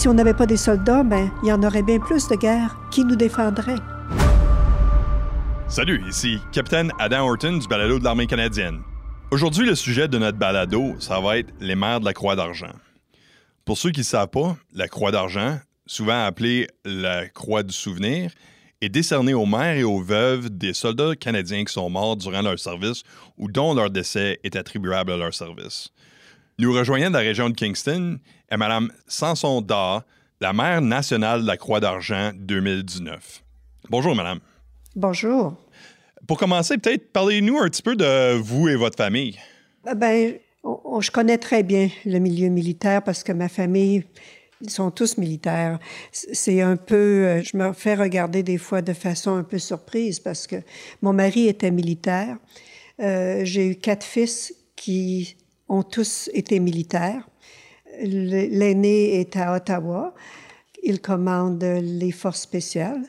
Si on n'avait pas des soldats, ben, il y en aurait bien plus de guerres. Qui nous défendrait? Salut, ici Capitaine Adam Horton du balado de l'armée canadienne. Aujourd'hui, le sujet de notre balado, ça va être les mères de la Croix d'Argent. Pour ceux qui ne savent pas, la Croix d'Argent, souvent appelée la Croix du Souvenir, est décernée aux mères et aux veuves des soldats canadiens qui sont morts durant leur service ou dont leur décès est attribuable à leur service. Nous rejoignant de la région de Kingston est Mme Sanson Da, la mère nationale de la Croix d'Argent 2019. Bonjour, Madame. Bonjour. Pour commencer, peut-être parlez-nous un petit peu de vous et votre famille. Ah ben, je connais très bien le milieu militaire parce que ma famille, ils sont tous militaires. C'est un peu, euh, je me fais regarder des fois de façon un peu surprise parce que mon mari était militaire. Euh, j'ai eu quatre fils qui ont tous été militaires. L'aîné est à Ottawa. Il commande les forces spéciales.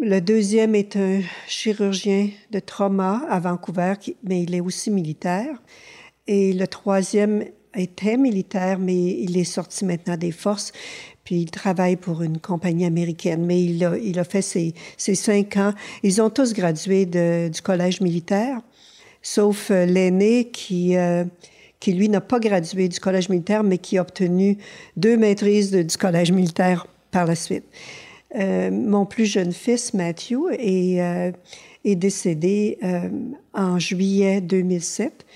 Le deuxième est un chirurgien de trauma à Vancouver, mais il est aussi militaire. Et le troisième était militaire, mais il est sorti maintenant des forces. Puis il travaille pour une compagnie américaine, mais il a, fait ses, cinq ans. Ils ont tous gradué du collège militaire, sauf euh, l'aîné qui, euh, qui, lui, n'a pas gradué du collège militaire, mais qui a obtenu deux maîtrises du collège militaire par la suite. Euh, mon plus jeune fils, Matthew, est, euh, décédé euh, en juillet 2007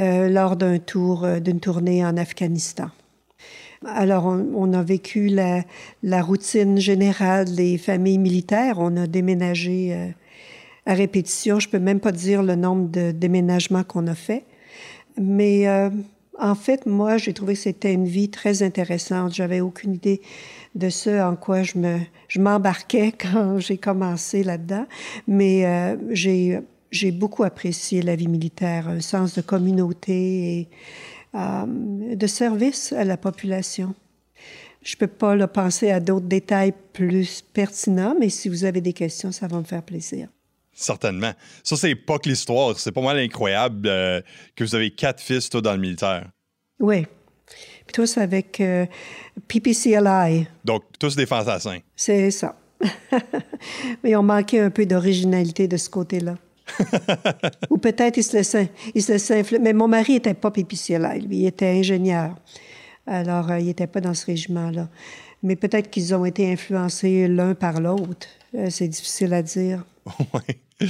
euh, lors d'un tour, d'une tournée en Afghanistan. Alors, on, a vécu la, routine générale des familles militaires. On a déménagé à répétition. Je peux même pas dire le nombre de déménagements qu'on a fait. Mais euh, en fait, moi, j'ai trouvé que c'était une vie très intéressante. J'avais aucune idée de ce en quoi je me je m'embarquais quand j'ai commencé là-dedans, mais euh, j'ai j'ai beaucoup apprécié la vie militaire, un sens de communauté et euh, de service à la population. Je peux pas là, penser à d'autres détails plus pertinents, mais si vous avez des questions, ça va me faire plaisir. Certainement. Ça, c'est pas que l'histoire. C'est pas mal incroyable euh, que vous avez quatre fils, toi, dans le militaire. Oui. Puis tous avec euh, PPCLI. Donc, tous des fantassins. C'est ça. Mais on manquait un peu d'originalité de ce côté-là. Ou peut-être il se laissait, il se laissait. Mais mon mari n'était pas PPCLI, lui, il était ingénieur. Alors, euh, il n'était pas dans ce régiment-là. Mais peut-être qu'ils ont été influencés l'un par l'autre. Euh, c'est difficile à dire. Oui.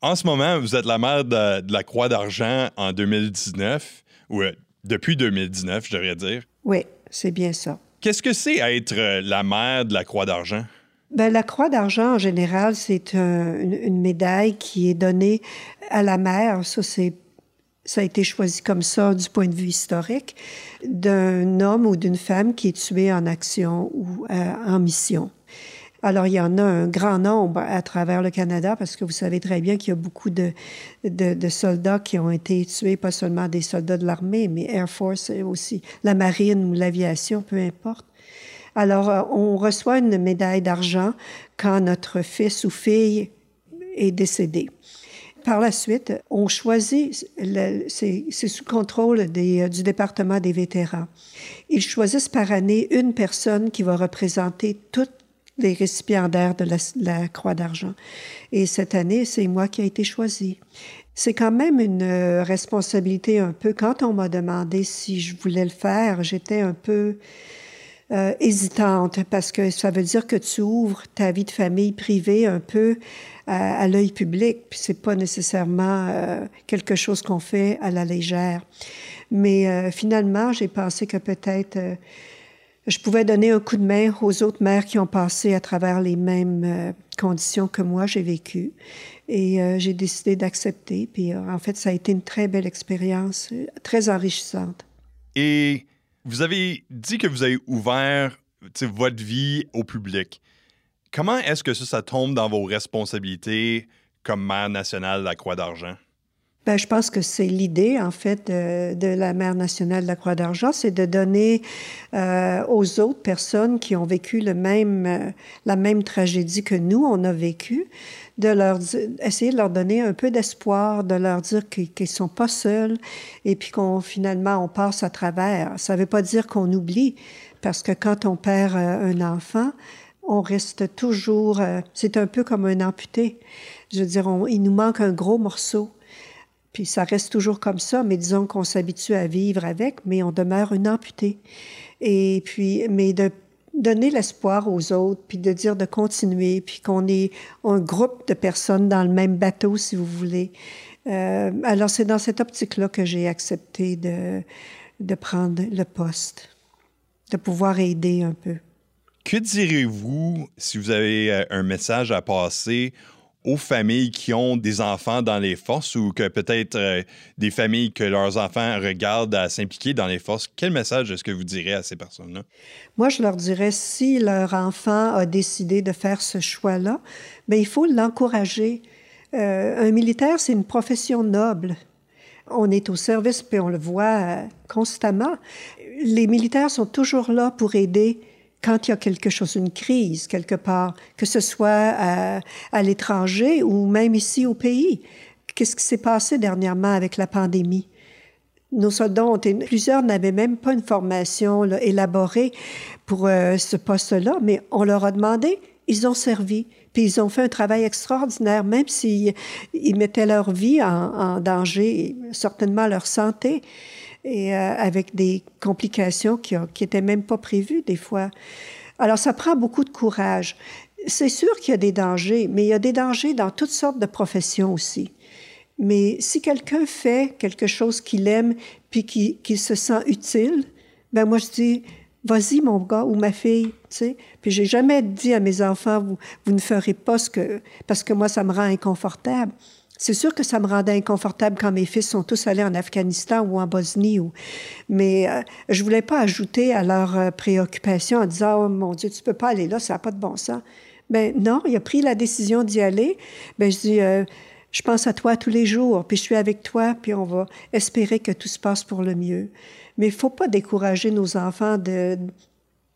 En ce moment, vous êtes la mère de, de la Croix d'Argent en 2019, ou euh, depuis 2019, je devrais dire. Oui, c'est bien ça. Qu'est-ce que c'est être euh, la mère de la Croix d'Argent? Bien, la Croix d'Argent, en général, c'est un, une, une, médaille qui est donnée à la mère. Ça, c'est ça a été choisi comme ça du point de vue historique, d'un homme ou d'une femme qui est tué en action ou euh, en mission. Alors, il y en a un grand nombre à travers le Canada parce que vous savez très bien qu'il y a beaucoup de, de, soldats qui ont été tués, pas seulement des soldats de l'armée, mais Air Force aussi, la marine ou l'aviation, peu importe. Alors, euh, on reçoit une médaille d'argent quand notre fils ou fille est décédé. Par la suite, on choisit, c'est sous contrôle des, du département des vétérans. Ils choisissent par année une personne qui va représenter toutes les récipiendaires de la, Croix d'Argent. Et cette année, c'est moi qui ai été choisie. C'est quand même une responsabilité un peu. Quand on m'a demandé si je voulais le faire, j'étais un peu euh, hésitante parce que ça veut dire que tu ouvres ta vie de famille privée un peu à, à l'œil public, puis c'est pas nécessairement euh, quelque chose qu'on fait à la légère. Mais euh, finalement, j'ai pensé que peut-être euh, je pouvais donner un coup de main aux autres mères qui ont passé à travers les mêmes euh, conditions que moi j'ai vécues. Et euh, j'ai décidé d'accepter. Puis en fait, ça a été une très belle expérience, très enrichissante. Et vous avez dit que vous avez ouvert votre vie au public. Comment est-ce que ça, ça tombe dans vos responsabilités comme mère nationale de la Croix d'Argent? Ben, je pense que c'est l'idée, en fait, de, la mère nationale de la Croix d'Argent, c'est de donner euh, aux autres personnes qui ont vécu euh, la même tragédie que nous, on a vécu, de leur essayer de leur donner un peu d'espoir, de leur dire qu'ils ne sont pas seuls et puis qu'on finalement on passe à travers. Ça ne veut pas dire qu'on oublie, parce que quand on perd euh, un enfant, on reste toujours. C'est un peu comme un amputé. Je veux dire, il nous manque un gros morceau. Puis ça reste toujours comme ça, mais disons qu'on s'habitue à vivre avec, mais on demeure une amputée. Et puis, mais de donner l'espoir aux autres, puis de dire de continuer, puis qu'on est un groupe de personnes dans le même bateau, si vous voulez. Euh, alors, c'est dans cette optique-là que j'ai accepté de, de prendre le poste, de pouvoir aider un peu. Que direz-vous si vous avez euh, un message à passer aux familles qui ont des enfants dans les forces ou que peut-être euh, des familles que leurs enfants regardent à s'impliquer dans les forces, quel message est-ce que vous direz à ces personnes-là? Moi, je leur dirais, si leur enfant a décidé de faire ce choix-là, bien, il faut l'encourager. Euh, un militaire, c'est une profession noble. On est au service, puis on le voit euh, constamment. Les militaires sont toujours là pour aider quand il y a quelque chose, une crise quelque part, que ce soit à, à l'étranger ou même ici au pays. Qu'est-ce qui s'est passé dernièrement avec la pandémie? Nos soldats ont été, plusieurs n'avaient même pas une formation élaborée pour euh, ce poste-là, mais on leur a demandé, ils ont servi, puis ils ont fait un travail extraordinaire, même s'ils ils mettaient leur vie en, en danger, certainement leur santé et euh, avec des complications qui n'étaient même pas prévues des fois. Alors, ça prend beaucoup de courage. C'est sûr qu'il y a des dangers, mais il y a des dangers dans toutes sortes de professions aussi. Mais si quelqu'un fait quelque chose qu'il aime puis qu'il se sent utile, ben moi je dis vas-y mon gars ou ma fille, tu sais. Puis j'ai jamais dit à mes enfants vous, vous ne ferez pas ce que parce que moi ça me rend inconfortable. C'est sûr que ça me rendait inconfortable quand mes fils sont tous allés en Afghanistan ou en Bosnie. Mais euh, je voulais pas ajouter à leur euh, préoccupation en disant Oh mon Dieu, tu peux pas aller là, ça n'a pas de bon sens. Ben non, il a pris la décision d'y aller. Ben je dis euh, Je pense à toi tous les jours, puis je suis avec toi, puis on va espérer que tout se passe pour le mieux. Mais il faut pas décourager nos enfants de,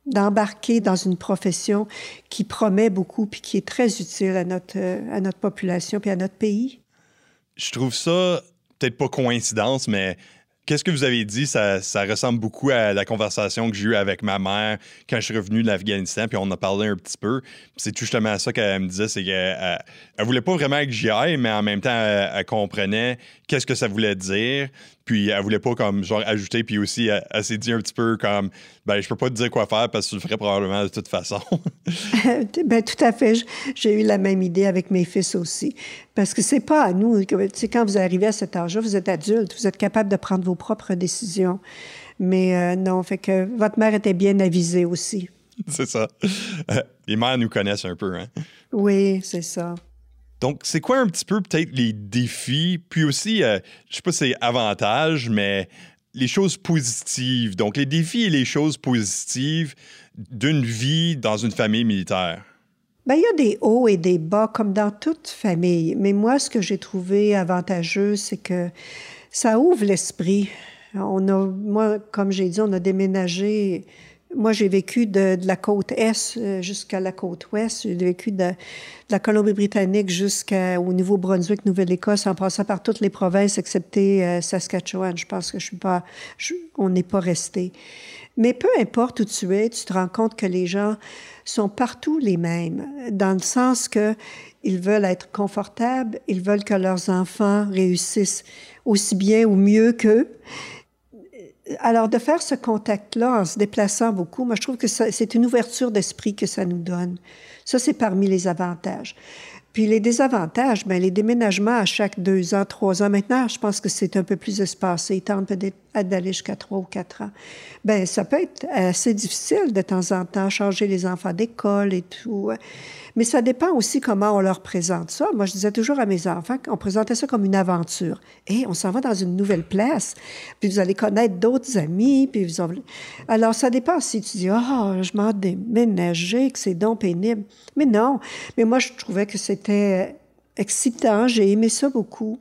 d'embarquer dans une profession qui promet beaucoup puis qui est très utile à notre, à notre population puis à notre pays je trouve ça peut-être pas coïncidence, mais qu'est-ce que vous avez dit, ça, ressemble beaucoup à la conversation que j'ai eue avec ma mère quand je suis revenu de l'Afghanistan, puis on a parlé un petit peu. C'est justement ça qu'elle me disait, c'est qu'elle elle, voulait pas vraiment que j'y aille, mais en même temps, elle comprenait qu'est-ce que ça voulait dire. Puis elle voulait pas comme genre ajouter, puis aussi elle, s'est dit un petit peu comme ben je peux pas te dire quoi faire parce que tu le ferais probablement de toute façon. ben tout à fait, j'ai eu la même idée avec mes fils aussi, parce que c'est pas à nous. Tu quand vous arrivez à cet âge-là, vous êtes adulte, vous êtes capable de prendre vos propres décisions. Mais euh, non, fait que votre mère était bien avisée aussi. c'est ça. Les mères nous connaissent un peu, hein? Oui, c'est ça. Donc, c'est quoi un petit peu peut-être les défis, puis aussi, euh, je sais pas si c'est avantage, mais les choses positives. Donc, les défis et les choses positives d'une vie dans une famille militaire. Bien, il y a des hauts et des bas, comme dans toute famille. Mais moi, ce que j'ai trouvé avantageux, c'est que ça ouvre l'esprit. On a, moi, comme j'ai dit, on a déménagé moi, j'ai vécu de, la côte Est euh, jusqu'à la côte Ouest. J'ai vécu de, la Colombie-Britannique jusqu'au Nouveau-Brunswick, Nouvelle-Écosse, en passant par toutes les provinces, excepté euh, Saskatchewan. Je pense que je suis pas, on n'est pas resté. Mais peu importe où tu es, tu te rends compte que les gens sont partout les mêmes, dans le sens que ils veulent être confortables, ils veulent que leurs enfants réussissent aussi bien ou mieux qu'eux alors, de faire ce contact-là en se déplaçant beaucoup, moi, je trouve que c'est une ouverture d'esprit que ça nous donne. Ça, c'est parmi les avantages. Puis les désavantages, bien, les déménagements à chaque deux ans, trois ans. Maintenant, je pense que c'est un peu plus espacé. Ils tentent peut-être d'aller jusqu'à trois ou quatre ans. Ben ça peut être assez difficile de temps en temps, changer les enfants d'école et tout. Mais ça dépend aussi comment on leur présente ça. Moi, je disais toujours à mes enfants qu'on présentait ça comme une aventure. Et on s'en va dans une nouvelle place, puis vous allez connaître d'autres amis, puis vous Alors, ça dépend si tu dis, oh, je m'en déménager, que c'est donc pénible. Mais non. Mais moi, je trouvais que c'était excitant. J'ai aimé ça beaucoup.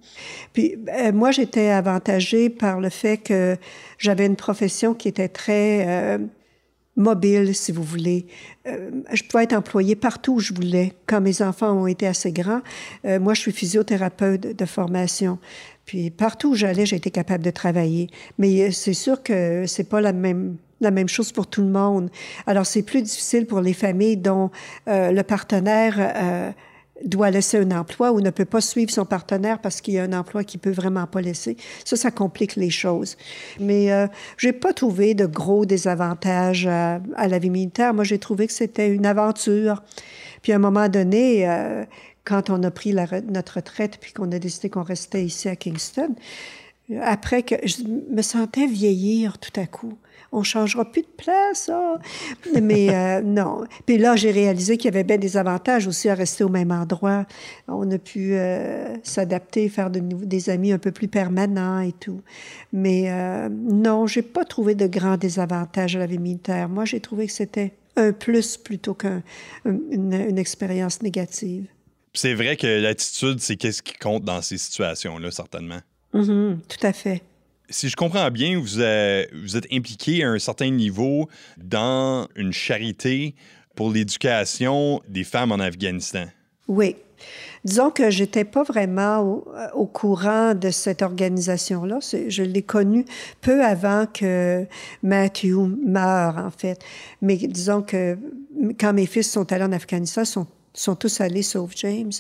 Puis euh, moi, j'étais avantagée par le fait que j'avais une profession qui était très euh, mobile, si vous voulez. Euh, je pouvais être employée partout où je voulais. Quand mes enfants ont été assez grands, moi, je suis physiothérapeute de formation. Puis partout où j'allais, j'ai été capable de travailler. Mais c'est sûr que c'est pas la même la même chose pour tout le monde. Alors c'est plus difficile pour les familles dont le partenaire doit laisser un emploi ou ne peut pas suivre son partenaire parce qu'il y a un emploi qu'il peut vraiment pas laisser. Ça, ça complique les choses. Mais euh, j'ai pas trouvé de gros désavantages à, la vie militaire. Moi, j'ai trouvé que c'était une aventure. Puis à un moment donné, euh, quand on a pris notre retraite puis qu'on a décidé qu'on restait ici à Kingston, après que je me sentais vieillir tout à coup on changera plus de place. Ah. Mais euh, non. Puis là, j'ai réalisé qu'il y avait bien des avantages aussi à rester au même endroit. On a pu euh, s'adapter, faire de des amis un peu plus permanents et tout. Mais euh, non, j'ai pas trouvé de grands désavantages à la vie militaire. Moi, j'ai trouvé que c'était un plus plutôt qu'une une expérience négative. C'est vrai que l'attitude, c'est qu'est-ce qui compte dans ces situations-là, certainement. Mm-hmm, tout à fait si je comprends bien, vous, êtes, vous êtes impliqué à un certain niveau dans une charité pour l'éducation des femmes en Afghanistan. Oui. Disons que j'étais pas vraiment au, courant de cette organisation-là. Je l'ai connue peu avant que Matthew meure, en fait. Mais disons que quand mes fils sont allés en Afghanistan, ils sont sont tous allés sauf James.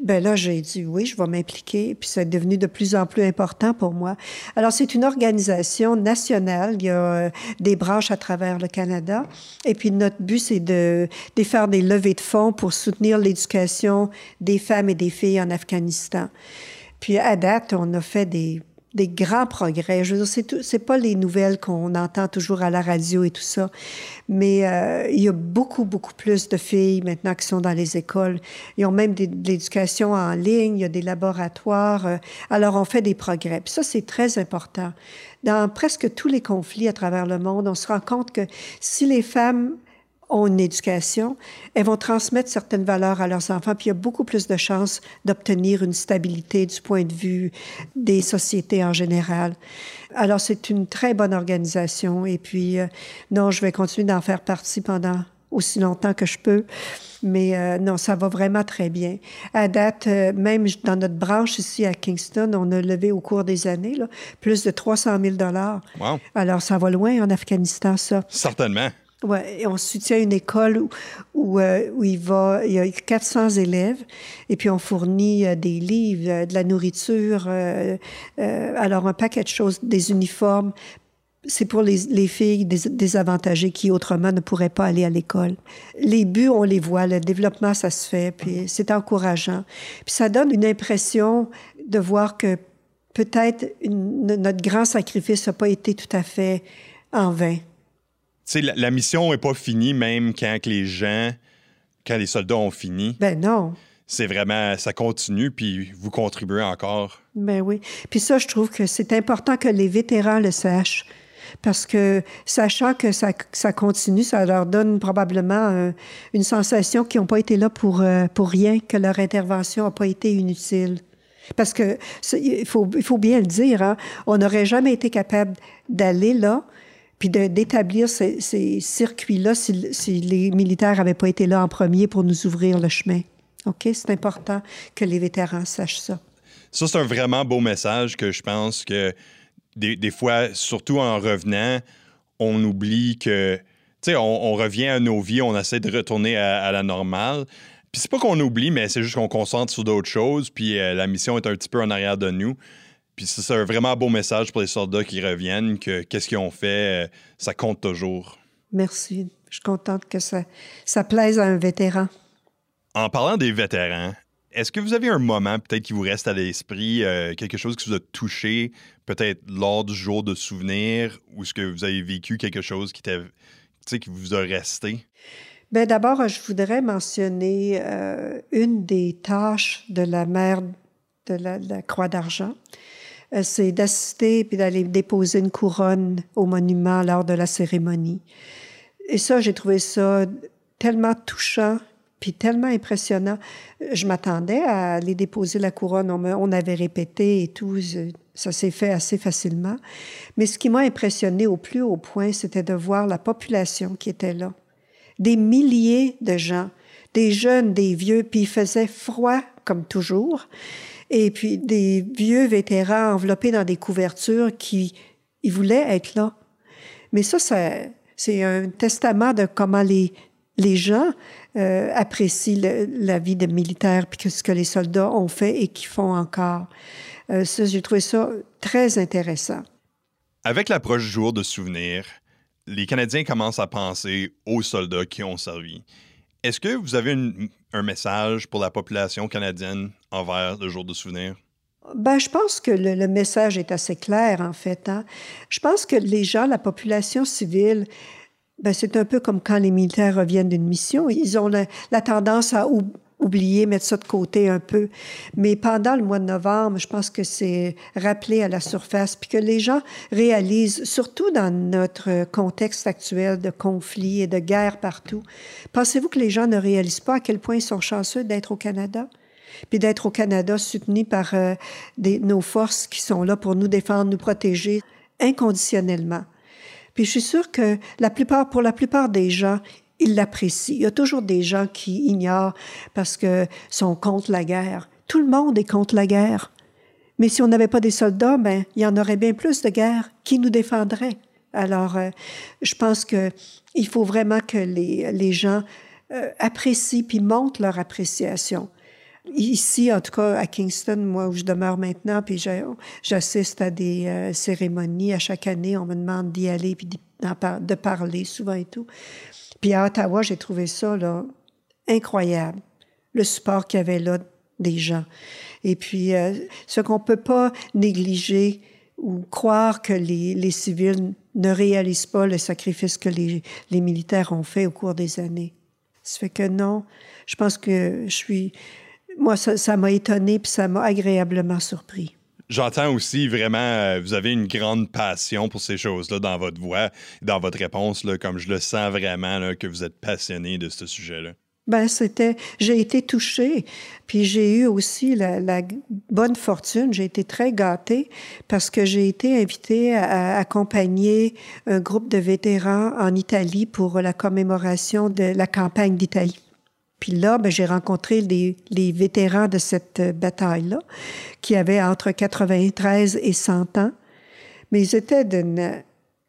Ben là, j'ai dit oui, je vais m'impliquer, puis c'est devenu de plus en plus important pour moi. Alors, c'est une organisation nationale. Il y a euh, des branches à travers le Canada. Et puis, notre but, c'est de, de faire des levées de fonds pour soutenir l'éducation des femmes et des filles en Afghanistan. Puis, à date, on a fait des des grands progrès. Je veux dire, c'est, pas les nouvelles qu'on entend toujours à la radio et tout ça, mais euh, il y a beaucoup, beaucoup plus de filles maintenant qui sont dans les écoles. Ils ont même de l'éducation en ligne, il y a des laboratoires. Euh, alors, on fait des progrès. Ça, c'est très important. Dans presque tous les conflits à travers le monde, on se rend compte que si les femmes ont une éducation, elles vont transmettre certaines valeurs à leurs enfants, puis il y a beaucoup plus de chances d'obtenir une stabilité du point de vue des sociétés en général. Alors, c'est une très bonne organisation, et puis, euh, non, je vais continuer d'en faire partie pendant aussi longtemps que je peux. Mais euh, non, ça va vraiment très bien. À date, euh, même dans notre branche ici à Kingston, on a levé au cours des années là, plus de 300 000 dollars. Wow. Alors, ça va loin en Afghanistan, ça. Certainement. Ouais, on soutient une école où, où, euh, où, il, va, il y a 400 élèves et puis on fournit euh, des livres, euh, de la nourriture, alors un paquet de choses, des uniformes. C'est pour les, les filles désavantagées qui autrement ne pourraient pas aller à l'école. Les buts, on les voit, le développement, ça se fait, puis c'est encourageant. Puis ça donne une impression de voir que peut-être notre grand sacrifice n'a pas été tout à fait en vain sais, la, mission n'est pas finie même quand les gens, quand les soldats ont fini. Ben non. C'est vraiment, ça continue, puis vous contribuez encore. Ben oui. Puis ça, je trouve que c'est important que les vétérans le sachent. Parce que sachant que ça, ça continue, ça leur donne probablement euh, une sensation qu'ils n'ont pas été là pour, euh, pour rien, que leur intervention n'a pas été inutile. Parce que il faut, il faut bien le dire, hein, on n'aurait jamais été capable d'aller là puis d'établir ces, circuits-là si, les militaires n'avaient pas été là en premier pour nous ouvrir le chemin. OK? C'est important que les vétérans sachent ça. Ça, c'est un vraiment beau message que je pense que des, fois, surtout en revenant, on oublie que, tu sais, on, revient à nos vies, on essaie de retourner à, la normale. Puis c'est pas qu'on oublie, mais c'est juste qu'on concentre sur d'autres choses, puis euh, la mission est un petit peu en arrière de nous. Puis c'est un vraiment beau message pour les soldats qui reviennent, que qu'est-ce qu'ils ont fait, euh, ça compte toujours. Merci. Je suis contente que ça, ça plaise à un vétéran. En parlant des vétérans, est-ce que vous avez un moment peut-être qui vous reste à l'esprit, euh, quelque chose qui vous a touché, peut-être lors du jour de souvenir, ou est-ce que vous avez vécu quelque chose qui, qui vous a resté? Bien, d'abord, je voudrais mentionner euh, une des tâches de la mère de la Croix d'Argent. Euh, c'est d'assister puis d'aller déposer une couronne au monument lors de la cérémonie. Et ça, j'ai trouvé ça tellement touchant puis tellement impressionnant. Je m'attendais à aller déposer la couronne. On, avait répété et tout. Ça s'est fait assez facilement. Mais ce qui m'a impressionné au plus haut point, c'était de voir la population qui était là. Des milliers de gens, des jeunes, des vieux, puis il faisait froid comme toujours. Et puis des vieux vétérans enveloppés dans des couvertures qui voulaient être là. Mais ça, c'est un testament de comment les, les gens euh, apprécient la vie de militaire puis ce que les soldats ont fait et qui font encore. Euh, j'ai trouvé ça très intéressant. Avec l'approche jour de souvenir, les Canadiens commencent à penser aux soldats qui ont servi. Est-ce que vous avez un message pour la population canadienne envers le jour de souvenir? Ben, je pense que le, message est assez clair, en fait. Hein. Je pense que les gens, la population civile, ben, c'est un peu comme quand les militaires reviennent d'une mission. Ils ont la, tendance à oublier, mettre ça de côté un peu. Mais pendant le mois de novembre, je pense que c'est rappelé à la surface, puis que les gens réalisent, surtout dans notre contexte actuel de conflits et de guerre partout, pensez-vous que les gens ne réalisent pas à quel point ils sont chanceux d'être au Canada? puis d'être au Canada soutenu par euh, nos forces qui sont là pour nous défendre, nous protéger inconditionnellement. Puis je suis sûre que la plupart, pour la plupart des gens, ils l'apprécient. Il y a toujours des gens qui ignorent parce que sont contre la guerre. Tout le monde est contre la guerre. Mais si on n'avait pas des soldats, ben il y en aurait bien plus de guerres. Qui nous défendrait Alors, euh, je pense que il faut vraiment que les, les gens euh, apprécient puis montrent leur appréciation. Ici, en tout cas, à Kingston, moi où je demeure maintenant, puis j'assiste à des euh, cérémonies à chaque année. On me demande d'y aller puis de parler souvent et tout. Puis à Ottawa, j'ai trouvé ça là, incroyable, le support qu'il y avait là des gens. Et puis, euh, ce qu'on peut pas négliger ou croire que les, les, civils ne réalisent pas le sacrifice que les, les militaires ont fait au cours des années. Ça fait que non, je pense que je suis moi, ça m'a étonné puis ça m'a agréablement surpris. J'entends aussi vraiment, euh, vous avez une grande passion pour ces choses-là dans votre voix, dans votre réponse, là, comme je le sens vraiment que vous êtes passionné de ce sujet-là. Ben, c'était, j'ai été touchée, puis j'ai eu aussi la bonne fortune, j'ai été très gâtée parce que j'ai été invitée à, accompagner un groupe de vétérans en Italie pour la commémoration de la campagne d'Italie. Puis là, ben, j'ai rencontré les, vétérans de cette euh, bataille-là, qui avaient entre 93 et 100 ans. Mais ils étaient d'une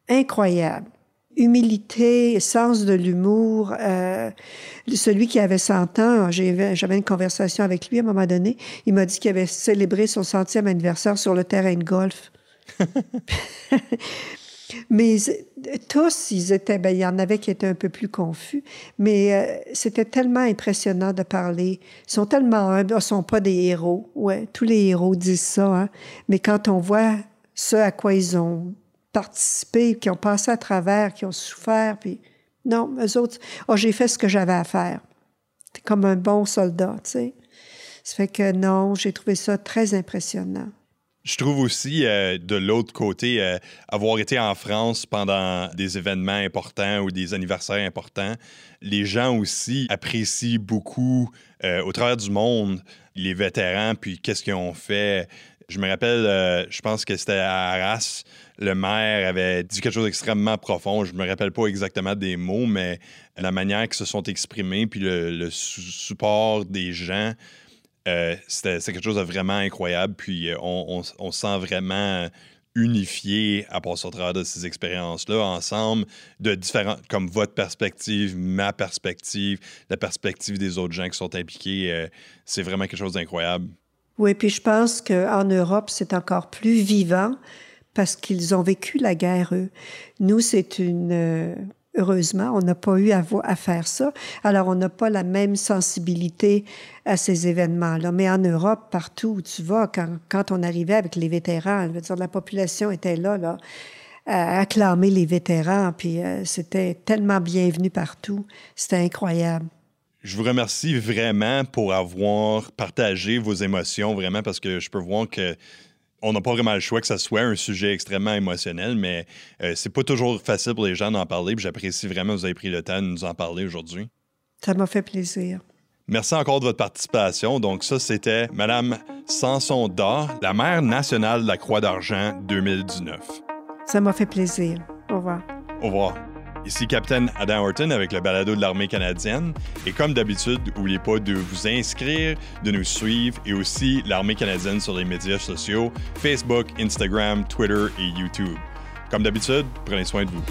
incroyable humilité, sens de l'humour. Euh, celui qui avait 100 ans, j'avais une conversation avec lui à un moment donné. Il m'a dit qu'il avait célébré son centième anniversaire sur le terrain de golf. Mais tous, ils étaient, ben, il y en avait qui étaient un peu plus confus, mais euh, c'était tellement impressionnant de parler. Ils sont tellement humbles, ils sont pas des héros. Ouais, tous les héros disent ça, hein. Mais quand on voit ce à quoi ils ont participé, qui ont passé à travers, qui ont souffert, puis non, eux autres, oh, j'ai fait ce que j'avais à faire. C'est comme un bon soldat, tu sais. Ça fait que non, j'ai trouvé ça très impressionnant. Je trouve aussi, euh, de l'autre côté, euh, avoir été en France pendant des événements importants ou des anniversaires importants, les gens aussi apprécient beaucoup, euh, au travers du monde, les vétérans, puis qu'est-ce qu'ils ont fait. Je me rappelle, je pense que c'était à Arras, le maire avait dit quelque chose d'extrêmement profond. Je me rappelle pas exactement des mots, mais la manière qu'ils se sont exprimés, puis le support des gens euh, c'est quelque chose de vraiment incroyable. Puis euh, on, on, sent vraiment unifié à passer au travers de ces expériences-là ensemble, de différentes, comme votre perspective, ma perspective, la perspective des autres gens qui sont impliqués. Euh, c'est vraiment quelque chose d'incroyable. Oui, puis je pense qu'en Europe, c'est encore plus vivant parce qu'ils ont vécu la guerre, eux. Nous, c'est une, Heureusement, on n'a pas eu à, faire ça. Alors, on n'a pas la même sensibilité à ces événements-là. Mais en Europe, partout où tu vas, quand, on arrivait avec les vétérans, dire, la population était là, là, à acclamer les vétérans, puis euh, c'était tellement bienvenu partout. C'était incroyable. Je vous remercie vraiment pour avoir partagé vos émotions, vraiment, parce que je peux voir que on n'a pas vraiment le choix que ça soit un sujet extrêmement émotionnel, mais euh, c'est pas toujours facile pour les gens d'en parler. J'apprécie vraiment que vous avez pris le temps de nous en parler aujourd'hui. Ça m'a fait plaisir. Merci encore de votre participation. Donc, ça, c'était Madame Sanson d'Or, la mère nationale de la Croix d'Argent 2019. Ça m'a fait plaisir. Au revoir. Au revoir. Ici Capitaine Adam Horton avec le balado de l'armée canadienne. Et comme d'habitude, n'oubliez pas de vous inscrire, de nous suivre et aussi l'armée canadienne sur les médias sociaux, Facebook, Instagram, Twitter et YouTube. Comme d'habitude, prenez soin de vous.